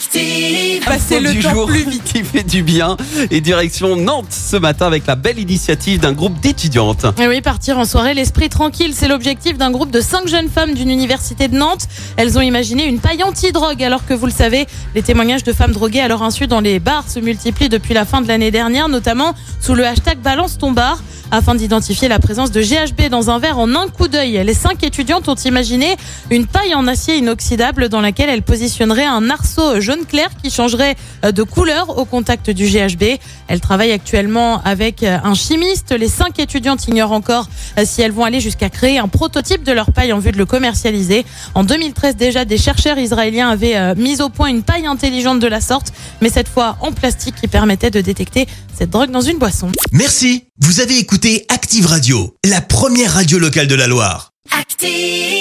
Active. Passer le du temps jour plus vite. qui fait du bien et direction Nantes ce matin avec la belle initiative d'un groupe d'étudiantes. Et oui, partir en soirée, l'esprit tranquille, c'est l'objectif d'un groupe de cinq jeunes femmes d'une université de Nantes. Elles ont imaginé une paille anti-drogue, alors que vous le savez, les témoignages de femmes droguées à leur insu dans les bars se multiplient depuis la fin de l'année dernière, notamment sous le hashtag Balance ton bar. Afin d'identifier la présence de GHB dans un verre en un coup d'œil, les cinq étudiantes ont imaginé une paille en acier inoxydable dans laquelle elles positionneraient un arceau jaune clair qui changerait euh, de couleur au contact du GHB. Elles travaillent actuellement avec euh, un chimiste. Les cinq étudiantes ignorent encore euh, si elles vont aller jusqu'à créer un prototype de leur paille en vue de le commercialiser. En 2013 déjà, des chercheurs israéliens avaient mis au point une paille intelligente de la sorte, mais cette fois en plastique qui permettait de détecter cette drogue dans une boisson. Merci, vous avez écouté Active Radio, la première radio locale de la Loire. Active.